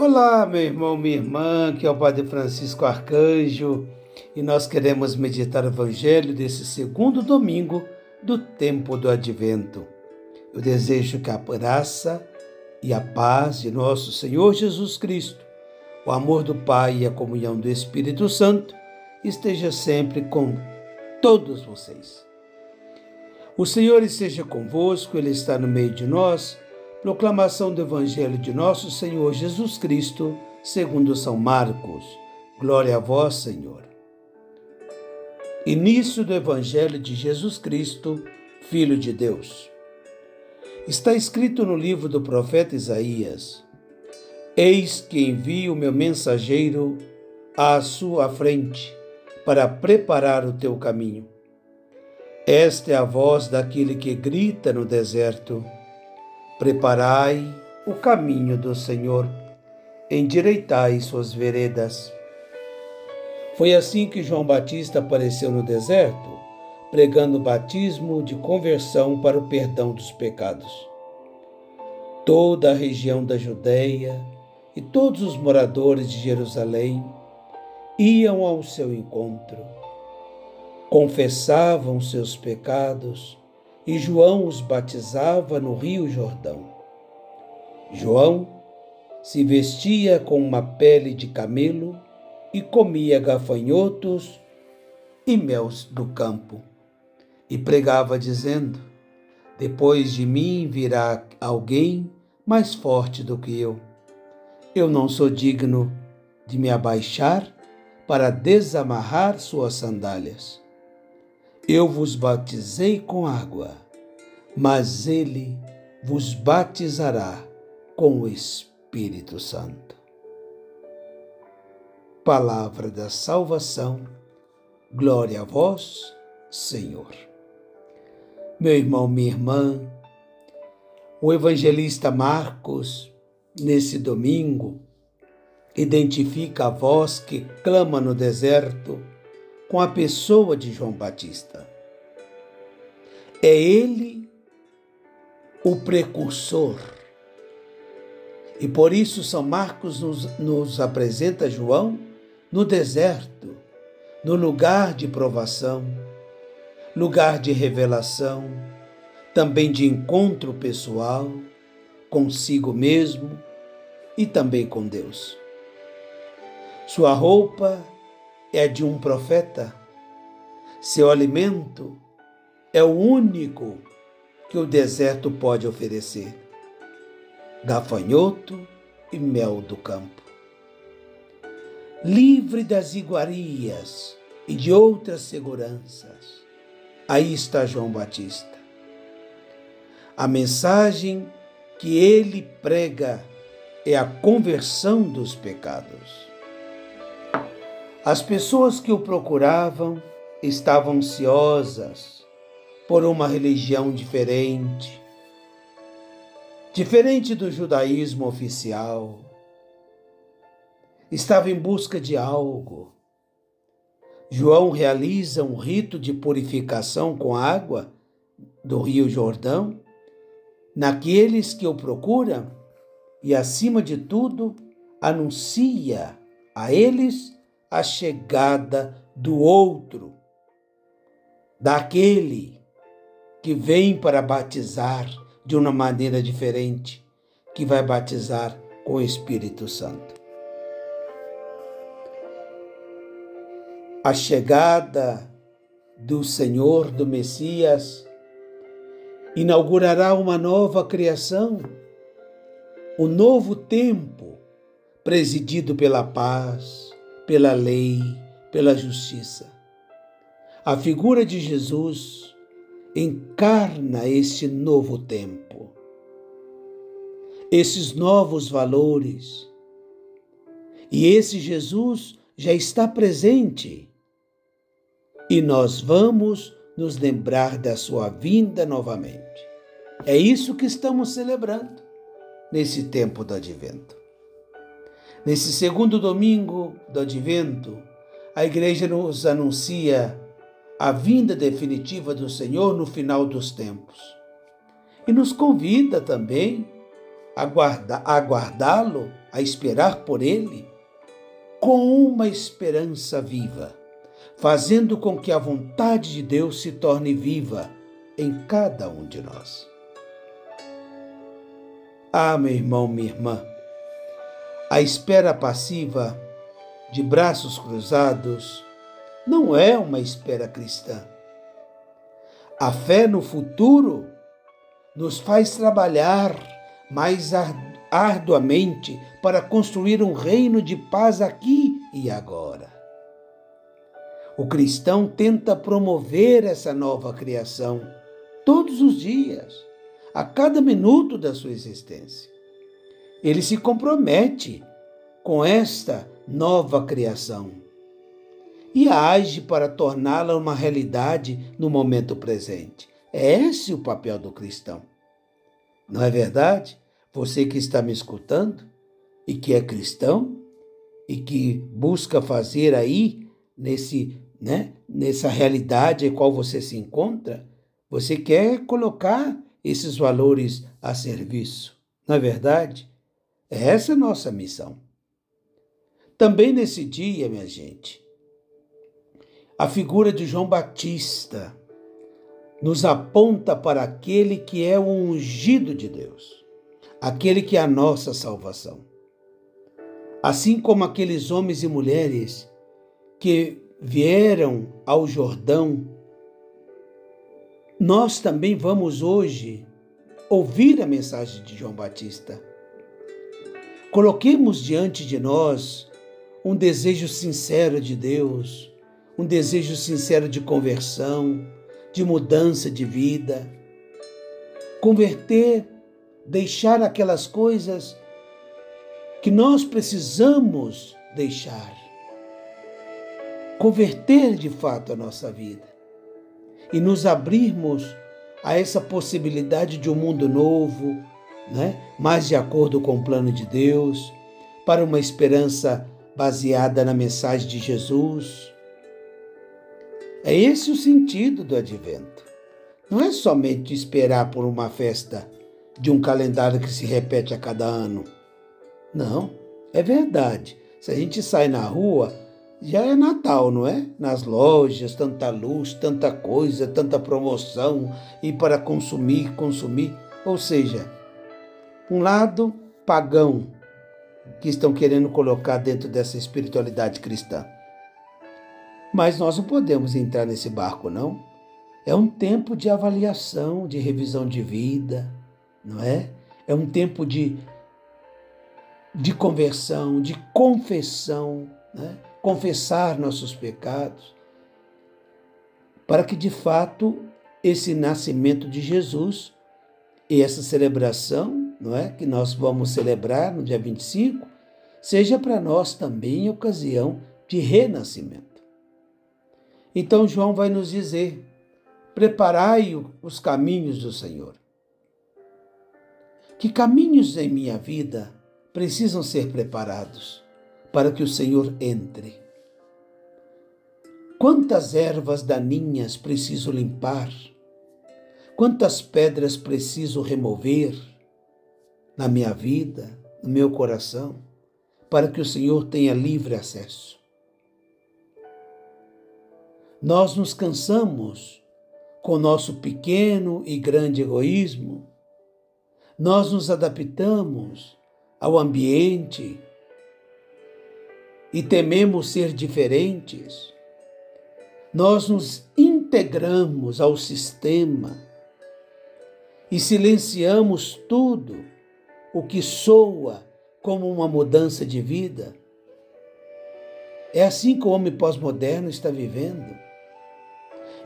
Olá, meu irmão, minha irmã, que é o Padre Francisco Arcanjo, e nós queremos meditar o Evangelho desse segundo domingo do tempo do Advento. Eu desejo que a graça e a paz de nosso Senhor Jesus Cristo, o amor do Pai e a comunhão do Espírito Santo esteja sempre com todos vocês. O Senhor esteja convosco, Ele está no meio de nós Proclamação do Evangelho de Nosso Senhor Jesus Cristo, segundo São Marcos. Glória a vós, Senhor. Início do Evangelho de Jesus Cristo, Filho de Deus. Está escrito no livro do profeta Isaías: Eis que envio o meu mensageiro à sua frente para preparar o teu caminho. Esta é a voz daquele que grita no deserto Preparai o caminho do Senhor, endireitai suas veredas. Foi assim que João Batista apareceu no deserto, pregando o batismo de conversão para o perdão dos pecados. Toda a região da Judéia e todos os moradores de Jerusalém iam ao seu encontro, confessavam seus pecados e João os batizava no Rio Jordão. João se vestia com uma pele de camelo e comia gafanhotos e mel do campo. E pregava dizendo: Depois de mim virá alguém mais forte do que eu. Eu não sou digno de me abaixar para desamarrar suas sandálias. Eu vos batizei com água, mas ele vos batizará com o Espírito Santo. Palavra da salvação, glória a vós, Senhor. Meu irmão, minha irmã, o evangelista Marcos, nesse domingo, identifica a voz que clama no deserto com a pessoa de João Batista. É ele o precursor. E por isso São Marcos nos, nos apresenta João no deserto, no lugar de provação, lugar de revelação, também de encontro pessoal consigo mesmo e também com Deus. Sua roupa é de um profeta. Seu alimento é o único que o deserto pode oferecer: gafanhoto e mel do campo. Livre das iguarias e de outras seguranças, aí está João Batista. A mensagem que ele prega é a conversão dos pecados. As pessoas que o procuravam estavam ansiosas por uma religião diferente, diferente do judaísmo oficial. Estava em busca de algo. João realiza um rito de purificação com água do Rio Jordão naqueles que o procuram e, acima de tudo, anuncia a eles a chegada do outro, daquele que vem para batizar de uma maneira diferente, que vai batizar com o Espírito Santo. A chegada do Senhor, do Messias, inaugurará uma nova criação, um novo tempo presidido pela paz, pela lei, pela justiça. A figura de Jesus encarna este novo tempo, esses novos valores. E esse Jesus já está presente. E nós vamos nos lembrar da sua vinda novamente. É isso que estamos celebrando nesse tempo do advento. Nesse segundo domingo do advento, a igreja nos anuncia a vinda definitiva do Senhor no final dos tempos. E nos convida também aguardá-lo, a esperar por ele, com uma esperança viva, fazendo com que a vontade de Deus se torne viva em cada um de nós. Ah, meu irmão, minha irmã, a espera passiva, de braços cruzados, não é uma espera cristã. A fé no futuro nos faz trabalhar mais arduamente para construir um reino de paz aqui e agora. O cristão tenta promover essa nova criação todos os dias a cada minuto da sua existência. Ele se compromete com esta nova criação e age para torná-la uma realidade no momento presente. É esse o papel do cristão. Não é verdade? Você que está me escutando e que é cristão e que busca fazer aí nesse, né, nessa realidade em qual você se encontra, você quer colocar esses valores a serviço. Na é verdade, essa é a nossa missão. Também nesse dia, minha gente, a figura de João Batista nos aponta para aquele que é o ungido de Deus, aquele que é a nossa salvação. Assim como aqueles homens e mulheres que vieram ao Jordão nós também vamos hoje ouvir a mensagem de João Batista. Coloquemos diante de nós um desejo sincero de Deus, um desejo sincero de conversão, de mudança de vida. Converter, deixar aquelas coisas que nós precisamos deixar. Converter de fato a nossa vida e nos abrirmos a essa possibilidade de um mundo novo, né? mais de acordo com o plano de Deus, para uma esperança baseada na mensagem de Jesus. É esse o sentido do advento. Não é somente esperar por uma festa de um calendário que se repete a cada ano. Não, é verdade. Se a gente sai na rua, já é Natal, não é? Nas lojas, tanta luz, tanta coisa, tanta promoção e para consumir, consumir. Ou seja, um lado pagão que estão querendo colocar dentro dessa espiritualidade cristã. Mas nós não podemos entrar nesse barco, não. É um tempo de avaliação, de revisão de vida, não é? É um tempo de, de conversão, de confessão, né? confessar nossos pecados, para que de fato esse nascimento de Jesus e essa celebração, não é, que nós vamos celebrar no dia 25, seja para nós também ocasião de renascimento. Então João vai nos dizer: preparai os caminhos do Senhor. Que caminhos em minha vida precisam ser preparados? para que o Senhor entre. Quantas ervas daninhas preciso limpar? Quantas pedras preciso remover na minha vida, no meu coração, para que o Senhor tenha livre acesso? Nós nos cansamos com nosso pequeno e grande egoísmo, nós nos adaptamos ao ambiente, e tememos ser diferentes, nós nos integramos ao sistema e silenciamos tudo o que soa como uma mudança de vida. É assim que o homem pós-moderno está vivendo.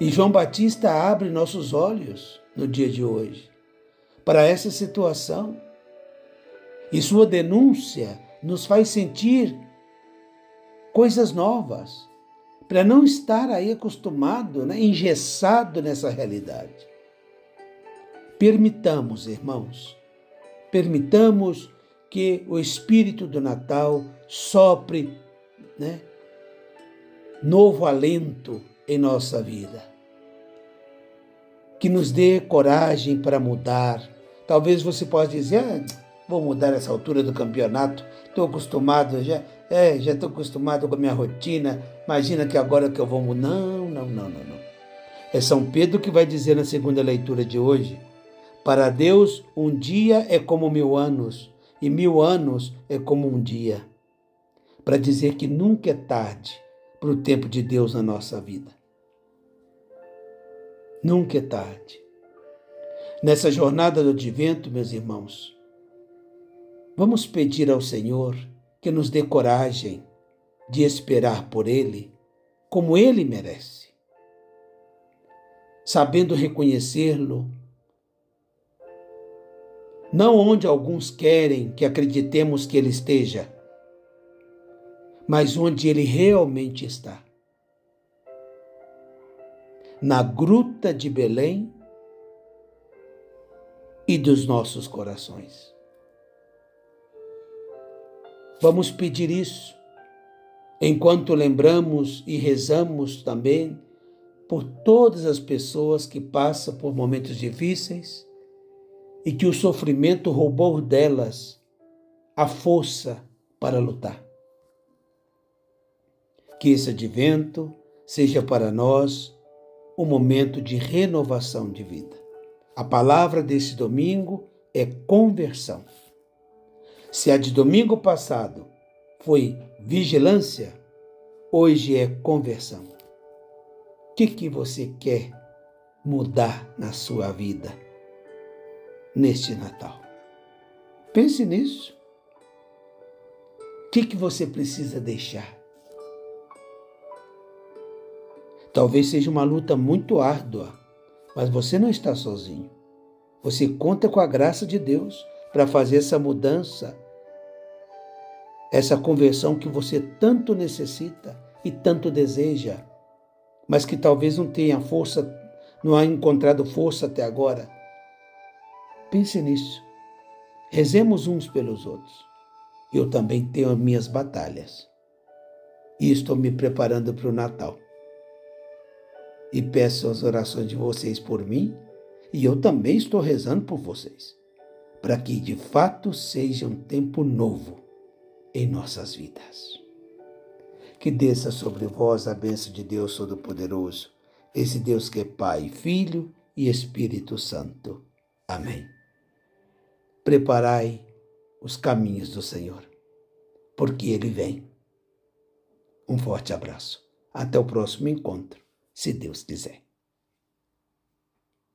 E João Batista abre nossos olhos no dia de hoje para essa situação. E sua denúncia nos faz sentir coisas novas, para não estar aí acostumado, né, engessado nessa realidade. Permitamos, irmãos, permitamos que o espírito do Natal sopre né, novo alento em nossa vida. Que nos dê coragem para mudar. Talvez você possa dizer, ah, vou mudar essa altura do campeonato. Estou acostumado, já é, já estou acostumado com a minha rotina. Imagina que agora que eu vou mudar. Não, não, não, não, não. É São Pedro que vai dizer na segunda leitura de hoje: Para Deus, um dia é como mil anos, e mil anos é como um dia. Para dizer que nunca é tarde para o tempo de Deus na nossa vida. Nunca é tarde. Nessa jornada do advento, meus irmãos, vamos pedir ao Senhor que nos dê coragem de esperar por Ele como Ele merece, sabendo reconhecê-lo, não onde alguns querem que acreditemos que Ele esteja, mas onde Ele realmente está na gruta de Belém e dos nossos corações. Vamos pedir isso enquanto lembramos e rezamos também por todas as pessoas que passam por momentos difíceis e que o sofrimento roubou delas a força para lutar. Que esse advento seja para nós um momento de renovação de vida. A palavra desse domingo é conversão. Se a de domingo passado foi vigilância, hoje é conversão. O que, que você quer mudar na sua vida neste Natal? Pense nisso. O que, que você precisa deixar? Talvez seja uma luta muito árdua, mas você não está sozinho. Você conta com a graça de Deus para fazer essa mudança, essa conversão que você tanto necessita e tanto deseja, mas que talvez não tenha força, não ha encontrado força até agora. Pense nisso. Rezemos uns pelos outros. Eu também tenho minhas batalhas. E estou me preparando para o Natal e peço as orações de vocês por mim, e eu também estou rezando por vocês, para que de fato seja um tempo novo em nossas vidas. Que desça sobre vós a bênção de Deus Todo-Poderoso, esse Deus que é Pai, Filho e Espírito Santo. Amém. Preparai os caminhos do Senhor, porque Ele vem. Um forte abraço. Até o próximo encontro se Deus quiser.